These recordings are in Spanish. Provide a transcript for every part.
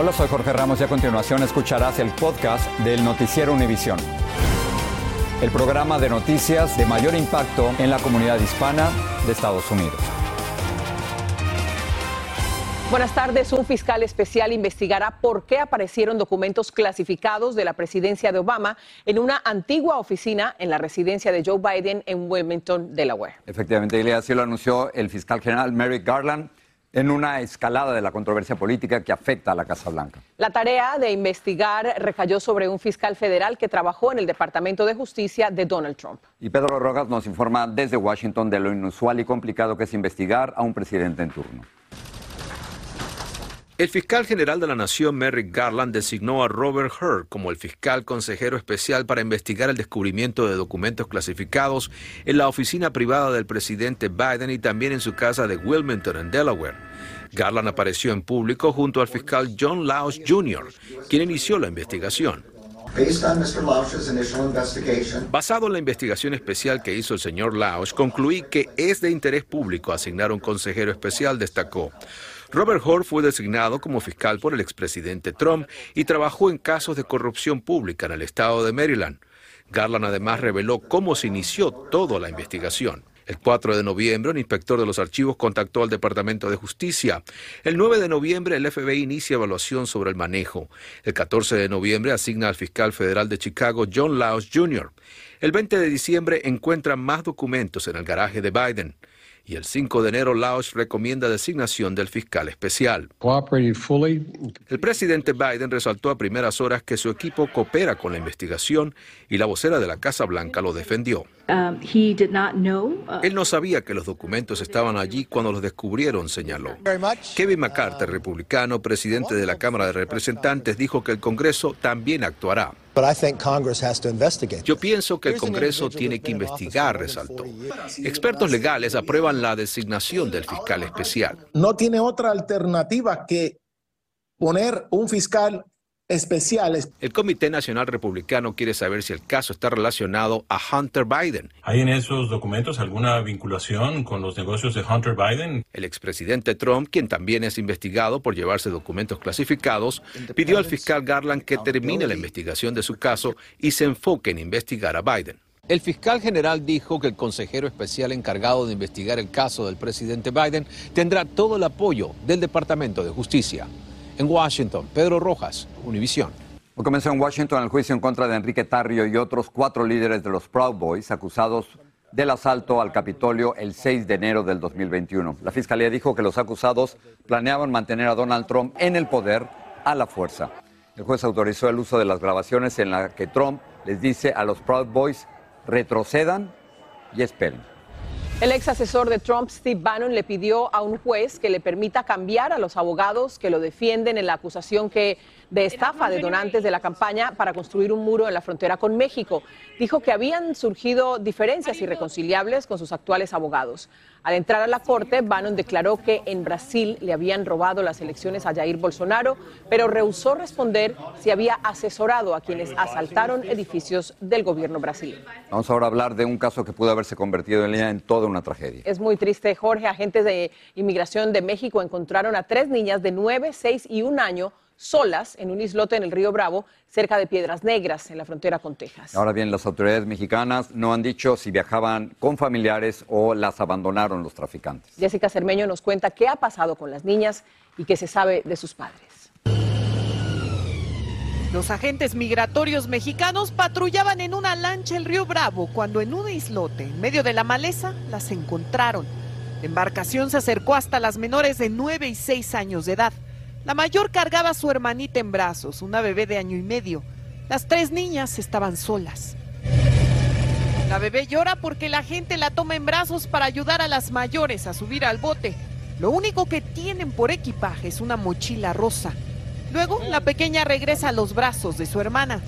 Hola, soy Jorge Ramos y a continuación escucharás el podcast del Noticiero Univisión. El programa de noticias de mayor impacto en la comunidad hispana de Estados Unidos. Buenas tardes. Un fiscal especial investigará por qué aparecieron documentos clasificados de la presidencia de Obama en una antigua oficina en la residencia de Joe Biden en Wilmington, Delaware. Efectivamente, y así lo anunció el fiscal general Merrick Garland en una escalada de la controversia política que afecta a la Casa Blanca. La tarea de investigar recayó sobre un fiscal federal que trabajó en el Departamento de Justicia de Donald Trump. Y Pedro Rojas nos informa desde Washington de lo inusual y complicado que es investigar a un presidente en turno. El fiscal general de la Nación, Merrick Garland, designó a Robert Hur como el fiscal consejero especial para investigar el descubrimiento de documentos clasificados en la oficina privada del presidente Biden y también en su casa de Wilmington, en Delaware. Garland apareció en público junto al fiscal John Laos Jr., quien inició la investigación. Basado en la investigación especial que hizo el señor Laos, concluí que es de interés público asignar un consejero especial, destacó. Robert Hur fue designado como fiscal por el expresidente Trump y trabajó en casos de corrupción pública en el estado de Maryland. Garland además reveló cómo se inició toda la investigación. El 4 de noviembre, un inspector de los archivos contactó al Departamento de Justicia. El 9 de noviembre, el FBI inicia evaluación sobre el manejo. El 14 de noviembre, asigna al fiscal federal de Chicago, John Laos Jr. El 20 de diciembre, encuentran más documentos en el garaje de Biden y el 5 de enero Laos recomienda designación del fiscal especial. El presidente Biden resaltó a primeras horas que su equipo coopera con la investigación y la vocera de la Casa Blanca lo defendió. Um, uh, Él no sabía que los documentos estaban allí cuando los descubrieron, señaló. Kevin McCarthy, republicano, presidente de la Cámara de Representantes, dijo que el Congreso también actuará. Yo pienso que el Congreso tiene que investigar, resaltó. Expertos legales aprueban la designación del fiscal especial. No tiene otra alternativa que poner un fiscal especiales. El Comité Nacional Republicano quiere saber si el caso está relacionado a Hunter Biden. ¿Hay en esos documentos alguna vinculación con los negocios de Hunter Biden? El expresidente Trump, quien también es investigado por llevarse documentos clasificados, pidió al fiscal Garland que termine la investigación de su caso y se enfoque en investigar a Biden. El fiscal general dijo que el consejero especial encargado de investigar el caso del presidente Biden tendrá todo el apoyo del Departamento de Justicia. En Washington, Pedro Rojas, Univisión. Comenzó en Washington el juicio en contra de Enrique Tarrio y otros cuatro líderes de los Proud Boys acusados del asalto al Capitolio el 6 de enero del 2021. La fiscalía dijo que los acusados planeaban mantener a Donald Trump en el poder a la fuerza. El juez autorizó el uso de las grabaciones en las que Trump les dice a los Proud Boys retrocedan y esperen. El ex asesor de Trump, Steve Bannon, le pidió a un juez que le permita cambiar a los abogados que lo defienden en la acusación que de estafa de donantes de la campaña para construir un muro en la frontera con México. Dijo que habían surgido diferencias irreconciliables con sus actuales abogados. Al entrar a la corte, Bannon declaró que en Brasil le habían robado las elecciones a Jair Bolsonaro, pero rehusó responder si había asesorado a quienes asaltaron edificios del gobierno brasileño. Vamos ahora a hablar de un caso que pudo haberse convertido en, en toda una tragedia. Es muy triste, Jorge. Agentes de inmigración de México encontraron a tres niñas de 9, 6 y un año solas en un islote en el río Bravo, cerca de Piedras Negras, en la frontera con Texas. Ahora bien, las autoridades mexicanas no han dicho si viajaban con familiares o las abandonaron los traficantes. Jessica Cermeño nos cuenta qué ha pasado con las niñas y qué se sabe de sus padres. Los agentes migratorios mexicanos patrullaban en una lancha el río Bravo cuando en un islote, en medio de la maleza, las encontraron. La embarcación se acercó hasta las menores de 9 y 6 años de edad. La mayor cargaba a su hermanita en brazos, una bebé de año y medio. Las tres niñas estaban solas. La bebé llora porque la gente la toma en brazos para ayudar a las mayores a subir al bote. Lo único que tienen por equipaje es una mochila rosa. Luego, la pequeña regresa a los brazos de su hermana.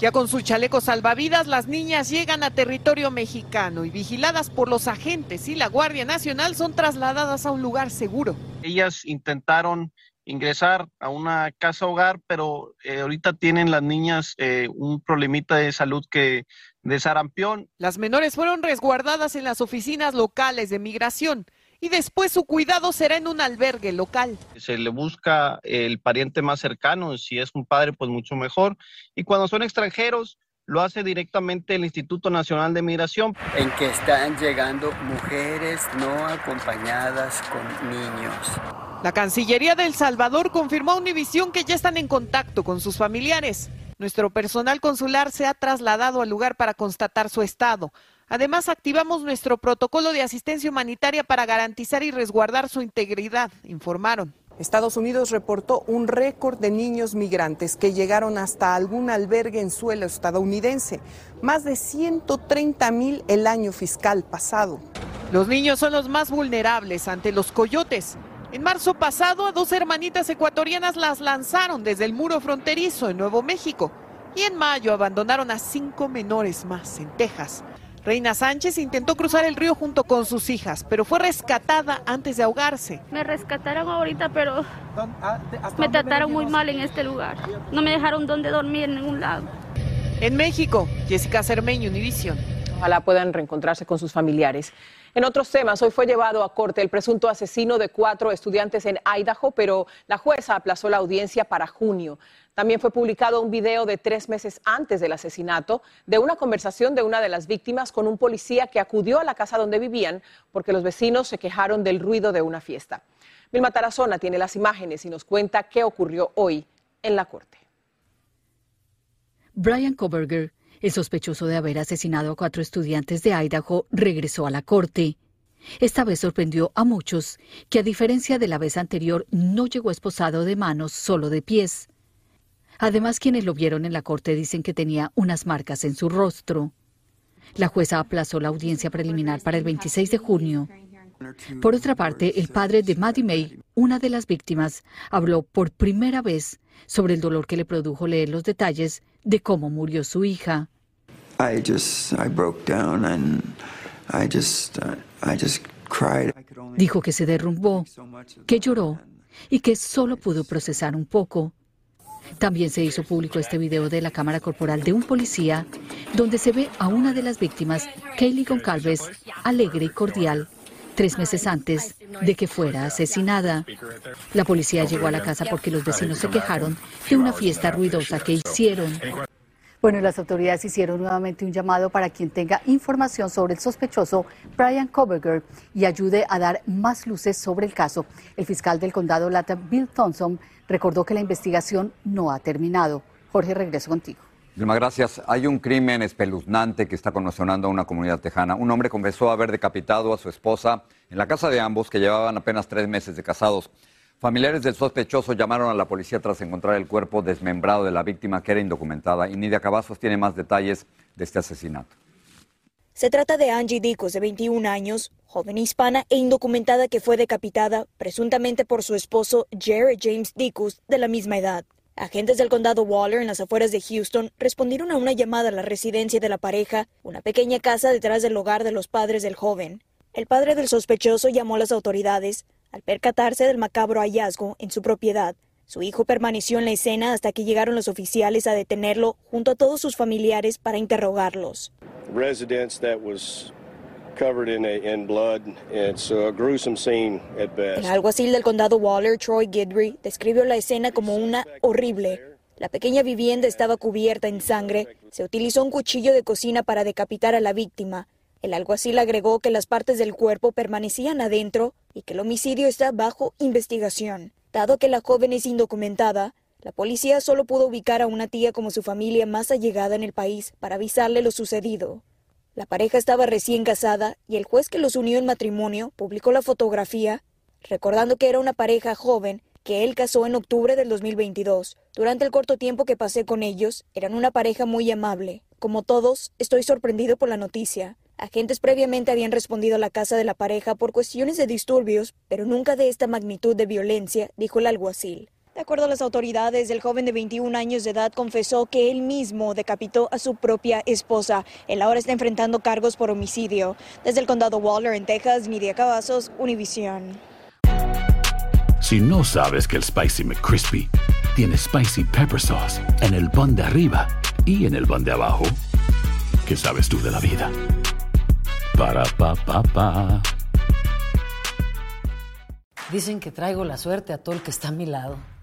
Ya con sus chalecos salvavidas, las niñas llegan a territorio mexicano y vigiladas por los agentes y la Guardia Nacional son trasladadas a un lugar seguro. Ellas intentaron ingresar a una casa hogar, pero eh, ahorita tienen las niñas eh, un problemita de salud que de sarampión. Las menores fueron resguardadas en las oficinas locales de migración y después su cuidado será en un albergue local. Se le busca el pariente más cercano, si es un padre, pues mucho mejor. Y cuando son extranjeros, lo hace directamente el Instituto Nacional de Migración. En que están llegando mujeres no acompañadas con niños. La Cancillería de El Salvador confirmó a Univisión que ya están en contacto con sus familiares. Nuestro personal consular se ha trasladado al lugar para constatar su estado. Además, activamos nuestro protocolo de asistencia humanitaria para garantizar y resguardar su integridad, informaron. Estados Unidos reportó un récord de niños migrantes que llegaron hasta algún albergue en suelo estadounidense, más de 130 mil el año fiscal pasado. Los niños son los más vulnerables ante los coyotes. En marzo pasado, a dos hermanitas ecuatorianas las lanzaron desde el muro fronterizo en Nuevo México y en mayo abandonaron a cinco menores más en Texas. Reina Sánchez intentó cruzar el río junto con sus hijas, pero fue rescatada antes de ahogarse. Me rescataron ahorita, pero me trataron muy mal en este lugar. No me dejaron donde dormir en ningún lado. En México, Jessica Cermeño, Univision. Ojalá puedan reencontrarse con sus familiares. En otros temas, hoy fue llevado a corte el presunto asesino de cuatro estudiantes en Idaho, pero la jueza aplazó la audiencia para junio. También fue publicado un video de tres meses antes del asesinato de una conversación de una de las víctimas con un policía que acudió a la casa donde vivían porque los vecinos se quejaron del ruido de una fiesta. Vilma Tarazona tiene las imágenes y nos cuenta qué ocurrió hoy en la corte. Brian Koberger, el sospechoso de haber asesinado a cuatro estudiantes de Idaho, regresó a la corte. Esta vez sorprendió a muchos, que a diferencia de la vez anterior no llegó esposado de manos, solo de pies. Además, quienes lo vieron en la corte dicen que tenía unas marcas en su rostro. La jueza aplazó la audiencia preliminar para el 26 de junio. Por otra parte, el padre de Maddie May, una de las víctimas, habló por primera vez sobre el dolor que le produjo leer los detalles de cómo murió su hija. Dijo que se derrumbó, que lloró y que solo pudo procesar un poco. También se hizo público este video de la cámara corporal de un policía donde se ve a una de las víctimas, Kaylee Goncalves, alegre y cordial, tres meses antes de que fuera asesinada. La policía llegó a la casa porque los vecinos se quejaron de una fiesta ruidosa que hicieron. Bueno, las autoridades hicieron nuevamente un llamado para quien tenga información sobre el sospechoso Brian Koberger y ayude a dar más luces sobre el caso. El fiscal del condado Lata, Bill Thompson, recordó que la investigación no ha terminado. Jorge, regreso contigo. Dilma, gracias. Hay un crimen espeluznante que está conmocionando a una comunidad tejana. Un hombre confesó haber decapitado a su esposa en la casa de ambos, que llevaban apenas tres meses de casados. Familiares del sospechoso llamaron a la policía tras encontrar el cuerpo desmembrado de la víctima, que era indocumentada. Y Nidia Cavazos tiene más detalles de este asesinato. Se trata de Angie Dicos, de 21 años, joven hispana e indocumentada que fue decapitada presuntamente por su esposo Jared James Dicus, de la misma edad. Agentes del condado Waller en las afueras de Houston respondieron a una llamada a la residencia de la pareja, una pequeña casa detrás del hogar de los padres del joven. El padre del sospechoso llamó a las autoridades al percatarse del macabro hallazgo en su propiedad. Su hijo permaneció en la escena hasta que llegaron los oficiales a detenerlo junto a todos sus familiares para interrogarlos. El alguacil del condado Waller, Troy Gidry, describió la escena como una horrible. La pequeña vivienda estaba cubierta en sangre. Se utilizó un cuchillo de cocina para decapitar a la víctima. El alguacil agregó que las partes del cuerpo permanecían adentro y que el homicidio está bajo investigación. Dado que la joven es indocumentada, la policía solo pudo ubicar a una tía como su familia más allegada en el país para avisarle lo sucedido. La pareja estaba recién casada y el juez que los unió en matrimonio publicó la fotografía, recordando que era una pareja joven que él casó en octubre del 2022. Durante el corto tiempo que pasé con ellos, eran una pareja muy amable. Como todos, estoy sorprendido por la noticia. Agentes previamente habían respondido a la casa de la pareja por cuestiones de disturbios, pero nunca de esta magnitud de violencia, dijo el alguacil. De acuerdo a las autoridades, el joven de 21 años de edad confesó que él mismo decapitó a su propia esposa. Él ahora está enfrentando cargos por homicidio. Desde el condado Waller, en Texas, Nidia Cavazos, Univision. Si no sabes que el Spicy McCrispy tiene Spicy Pepper Sauce en el pan de arriba y en el pan de abajo, ¿qué sabes tú de la vida? Para, pa, pa, pa. Dicen que traigo la suerte a todo el que está a mi lado.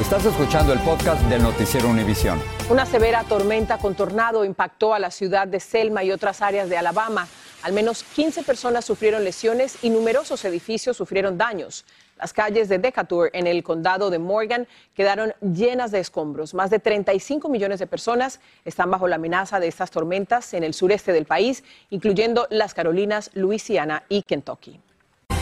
Estás escuchando el podcast del noticiero Univisión. Una severa tormenta con tornado impactó a la ciudad de Selma y otras áreas de Alabama. Al menos 15 personas sufrieron lesiones y numerosos edificios sufrieron daños. Las calles de Decatur en el condado de Morgan quedaron llenas de escombros. Más de 35 millones de personas están bajo la amenaza de estas tormentas en el sureste del país, incluyendo las Carolinas, Luisiana y Kentucky.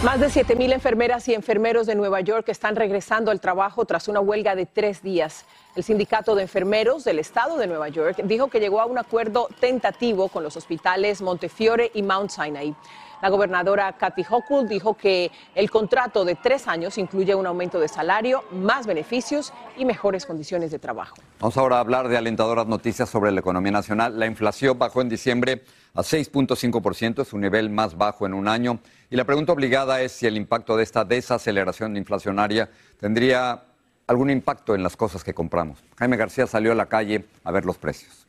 Más de 7.000 enfermeras y enfermeros de Nueva York están regresando al trabajo tras una huelga de tres días. El sindicato de enfermeros del estado de Nueva York dijo que llegó a un acuerdo tentativo con los hospitales Montefiore y Mount Sinai. La gobernadora Kathy Hochul dijo que el contrato de tres años incluye un aumento de salario, más beneficios y mejores condiciones de trabajo. Vamos ahora a hablar de alentadoras noticias sobre la economía nacional. La inflación bajó en diciembre a 6.5%, es su nivel más bajo en un año. Y la pregunta obligada es si el impacto de esta desaceleración inflacionaria tendría algún impacto en las cosas que compramos. Jaime García salió a la calle a ver los precios.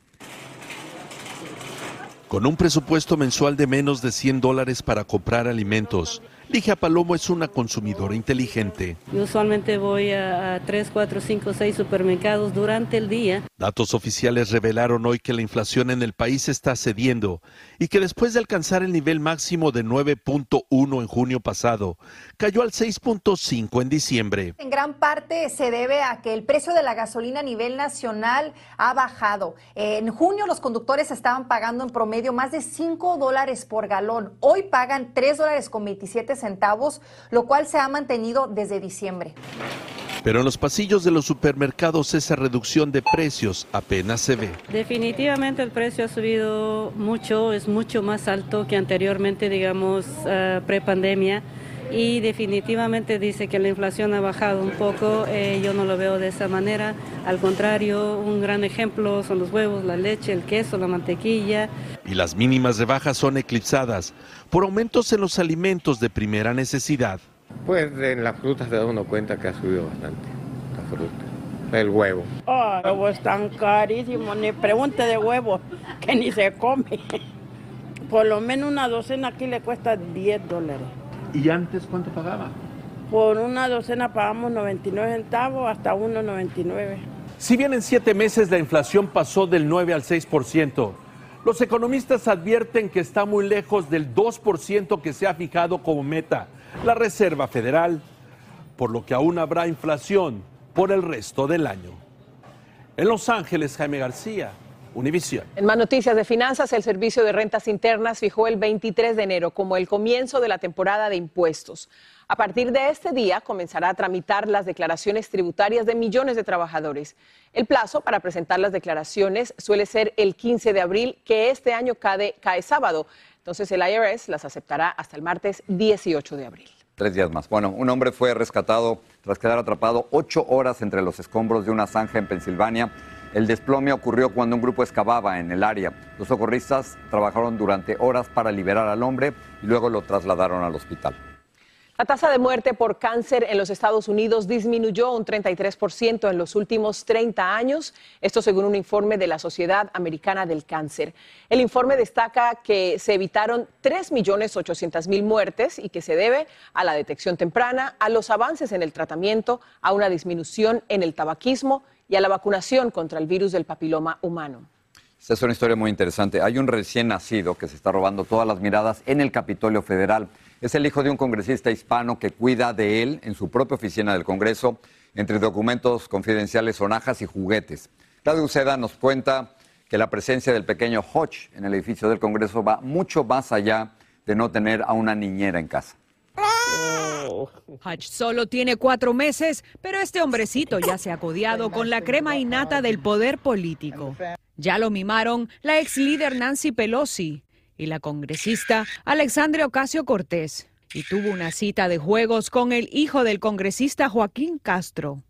Con un presupuesto mensual de menos de 100 dólares para comprar alimentos, Ligia Palomo es una consumidora inteligente. Yo usualmente voy a, a 3, 4, 5, 6 supermercados durante el día. Datos oficiales revelaron hoy que la inflación en el país está cediendo y que después de alcanzar el nivel máximo de 9.1 en junio pasado, cayó al 6.5 en diciembre. En gran parte se debe a que el precio de la gasolina a nivel nacional ha bajado. En junio los conductores estaban pagando en promedio más de 5 dólares por galón. Hoy pagan 3 dólares con 27 centavos, lo cual se ha mantenido desde diciembre. Pero en los pasillos de los supermercados esa reducción de precios apenas se ve. Definitivamente el precio ha subido mucho, es mucho más alto que anteriormente, digamos, uh, prepandemia. Y definitivamente dice que la inflación ha bajado un poco. Eh, yo no lo veo de esa manera. Al contrario, un gran ejemplo son los huevos, la leche, el queso, la mantequilla. Y las mínimas rebajas son eclipsadas por aumentos en los alimentos de primera necesidad. Pues en las frutas se da uno cuenta que ha subido bastante la fruta. El huevo. Oh, el huevo es tan carísimo, ni pregunte de huevo, que ni se come. Por lo menos una docena aquí le cuesta 10 dólares. ¿Y antes cuánto pagaba? Por una docena pagamos 99 centavos hasta 1,99. Si bien en siete meses la inflación pasó del 9 al 6%, los economistas advierten que está muy lejos del 2% que se ha fijado como meta la Reserva Federal, por lo que aún habrá inflación por el resto del año. En Los Ángeles, Jaime García, Univisión. En más noticias de finanzas, el Servicio de Rentas Internas fijó el 23 de enero como el comienzo de la temporada de impuestos. A partir de este día comenzará a tramitar las declaraciones tributarias de millones de trabajadores. El plazo para presentar las declaraciones suele ser el 15 de abril, que este año cae, cae sábado. Entonces el IRS las aceptará hasta el martes 18 de abril. Tres días más. Bueno, un hombre fue rescatado tras quedar atrapado ocho horas entre los escombros de una zanja en Pensilvania. El desplome ocurrió cuando un grupo excavaba en el área. Los socorristas trabajaron durante horas para liberar al hombre y luego lo trasladaron al hospital. La tasa de muerte por cáncer en los Estados Unidos disminuyó un 33% en los últimos 30 años, esto según un informe de la Sociedad Americana del Cáncer. El informe destaca que se evitaron 3.800.000 muertes y que se debe a la detección temprana, a los avances en el tratamiento, a una disminución en el tabaquismo y a la vacunación contra el virus del papiloma humano. Esta es una historia muy interesante. Hay un recién nacido que se está robando todas las miradas en el Capitolio Federal. Es el hijo de un congresista hispano que cuida de él en su propia oficina del Congreso, entre documentos confidenciales, sonajas y juguetes. Claudio Uceda nos cuenta que la presencia del pequeño Hodge en el edificio del Congreso va mucho más allá de no tener a una niñera en casa. Hodge solo tiene cuatro meses, pero este hombrecito ya se ha codiado con la crema innata del poder político. Ya lo mimaron la ex líder Nancy Pelosi y la congresista Alexandria Ocasio Cortés. Y tuvo una cita de juegos con el hijo del congresista Joaquín Castro.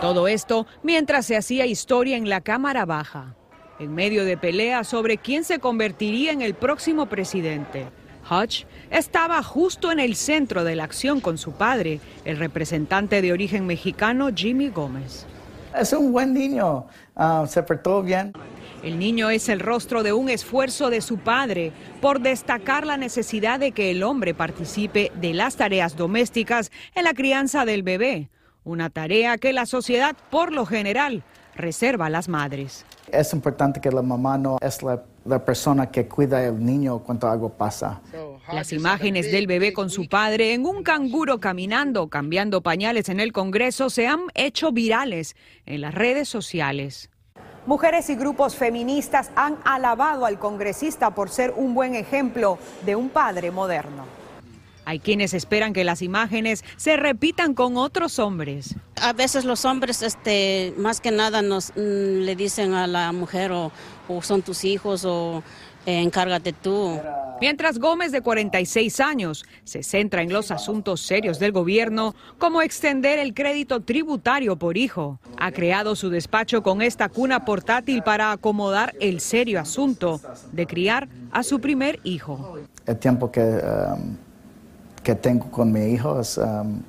Todo esto mientras se hacía historia en la Cámara Baja, en medio de peleas sobre quién se convertiría en el próximo presidente. Hodge estaba justo en el centro de la acción con su padre, el representante de origen mexicano Jimmy Gómez. Es un buen niño, ah, se portó bien. El niño es el rostro de un esfuerzo de su padre por destacar la necesidad de que el hombre participe de las tareas domésticas en la crianza del bebé, una tarea que la sociedad por lo general reserva a las madres. Es importante que la mamá no es la, persona que cuida al niño cuando algo pasa. Las imágenes del bebé con su padre en un canguro caminando, cambiando pañales en el Congreso, se han hecho virales en las redes sociales. Mujeres y grupos feministas han alabado al congresista por ser un buen ejemplo de un padre moderno. Hay quienes esperan que las imágenes se repitan con otros hombres. A veces los hombres, este, más que nada, nos mm, le dicen a la mujer o, son tus hijos o eh, encárgate tú. Mientras Gómez, de 46 años, se centra en los asuntos serios del gobierno, como extender el crédito tributario por hijo, ha creado su despacho con esta cuna portátil para acomodar el serio asunto de criar a su primer hijo. El tiempo que um, que tengo con mi hijo es um,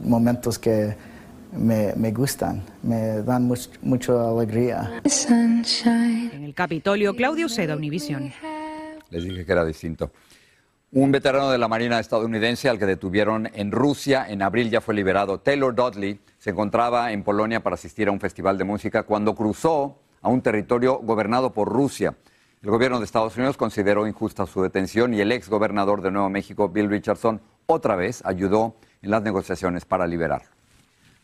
momentos que me, me, gustan, me dan mucha alegría. En el Capitolio, Claudio Seda, Univisión. Les dije que era distinto. Un veterano de la Marina estadounidense al que detuvieron en Rusia en abril ya fue liberado. Taylor Dudley se encontraba en Polonia para asistir a un festival de música cuando cruzó a un territorio gobernado por Rusia. El gobierno de Estados Unidos consideró injusta su detención y el ex gobernador de Nuevo México, Bill Richardson, otra vez ayudó en las negociaciones para liberar.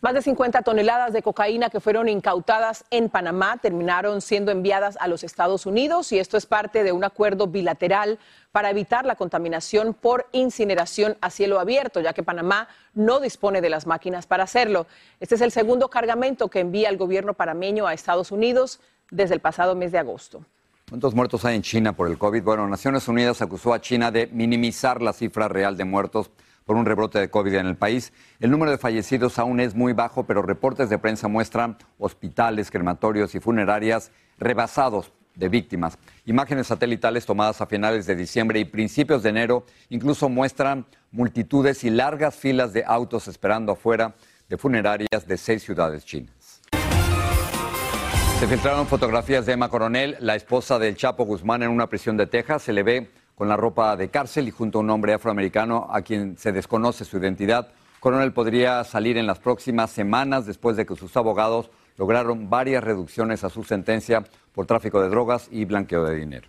Más de 50 toneladas de cocaína que fueron incautadas en Panamá terminaron siendo enviadas a los Estados Unidos y esto es parte de un acuerdo bilateral para evitar la contaminación por incineración a cielo abierto, ya que Panamá no dispone de las máquinas para hacerlo. Este es el segundo cargamento que envía el gobierno panameño a Estados Unidos desde el pasado mes de agosto. ¿Cuántos muertos hay en China por el COVID? Bueno, Naciones Unidas acusó a China de minimizar la cifra real de muertos por un rebrote de COVID en el país. El número de fallecidos aún es muy bajo, pero reportes de prensa muestran hospitales, crematorios y funerarias rebasados de víctimas. Imágenes satelitales tomadas a finales de diciembre y principios de enero incluso muestran multitudes y largas filas de autos esperando afuera de funerarias de seis ciudades chinas. Se filtraron fotografías de Emma Coronel, la esposa del Chapo Guzmán, en una prisión de Texas. Se le ve con la ropa de cárcel y junto a un hombre afroamericano a quien se desconoce su identidad. Coronel podría salir en las próximas semanas después de que sus abogados lograron varias reducciones a su sentencia por tráfico de drogas y blanqueo de dinero.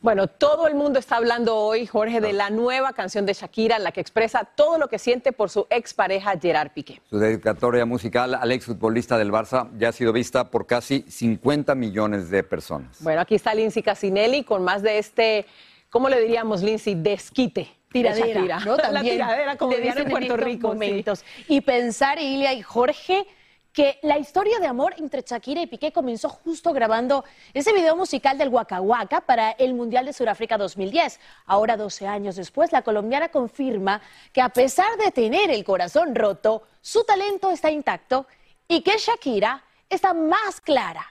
Bueno, todo el mundo está hablando hoy, Jorge, de la nueva canción de Shakira, la que expresa todo lo que siente por su expareja Gerard Piqué. Su dedicatoria musical al exfutbolista del Barça ya ha sido vista por casi 50 millones de personas. Bueno, aquí está Lindsay Casinelli con más de este, ¿cómo le diríamos, Lindsay? Desquite. Tiradera, ¿no? También la tiradera, como en Puerto Rico. Momentos. Y pensar, Ilia y Jorge, que la historia de amor entre Shakira y Piqué comenzó justo grabando ese video musical del Waka Waka para el Mundial de Sudáfrica 2010. Ahora, 12 años después, la colombiana confirma que a pesar de tener el corazón roto, su talento está intacto y que Shakira está más clara.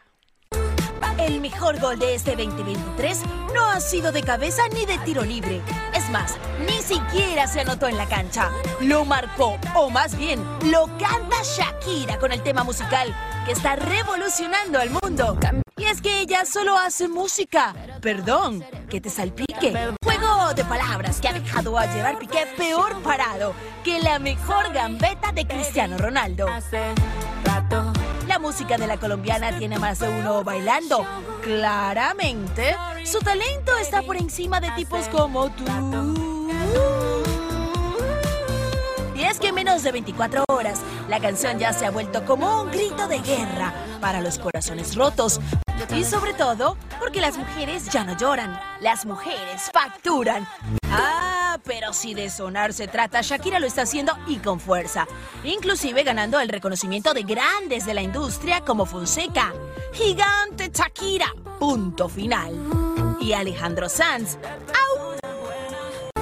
El mejor gol de este 2023 no ha sido de cabeza ni de tiro libre. Es más, ni siquiera se anotó en la cancha. Lo marcó, o más bien, lo canta Shakira con el tema musical que está revolucionando al mundo. Y es que ella solo hace música. Perdón, que te salpique. Juego de palabras que ha dejado a Gerard Piqué peor parado que la mejor gambeta de Cristiano Ronaldo. La música de la colombiana tiene más de uno bailando. Claramente, su talento está por encima de tipos como tú. Y es que en menos de 24 horas, la canción ya se ha vuelto como un grito de guerra para los corazones rotos. Y sobre todo, porque las mujeres ya no lloran, las mujeres facturan. Ah, pero si de sonar se trata, Shakira lo está haciendo y con fuerza, inclusive ganando el reconocimiento de grandes de la industria como Fonseca. Gigante Shakira, punto final. Y Alejandro Sanz.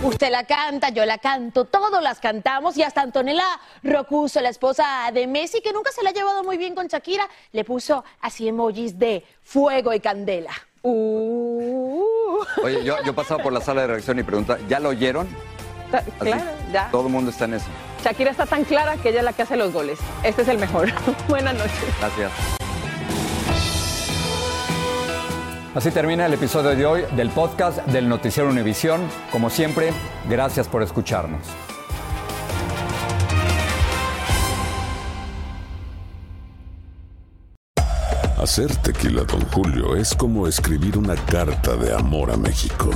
Usted la canta, yo la canto, todos las cantamos y hasta Antonella Rocuso, la esposa de Messi, que nunca se la ha llevado muy bien con Shakira, le puso así emojis de fuego y candela. Uh. Oye, yo, yo pasaba por la sala de reacción y pregunta, ¿ya lo oyeron? Claro, ya. Todo el mundo está en eso. Shakira está tan clara que ella es la que hace los goles. Este es el mejor. Buenas noches. Gracias. Así termina el episodio de hoy del podcast del Noticiero Univisión. Como siempre, gracias por escucharnos. Hacer tequila, Don Julio, es como escribir una carta de amor a México.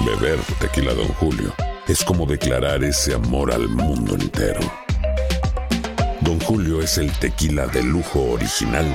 Beber tequila, Don Julio, es como declarar ese amor al mundo entero. Don Julio es el tequila de lujo original,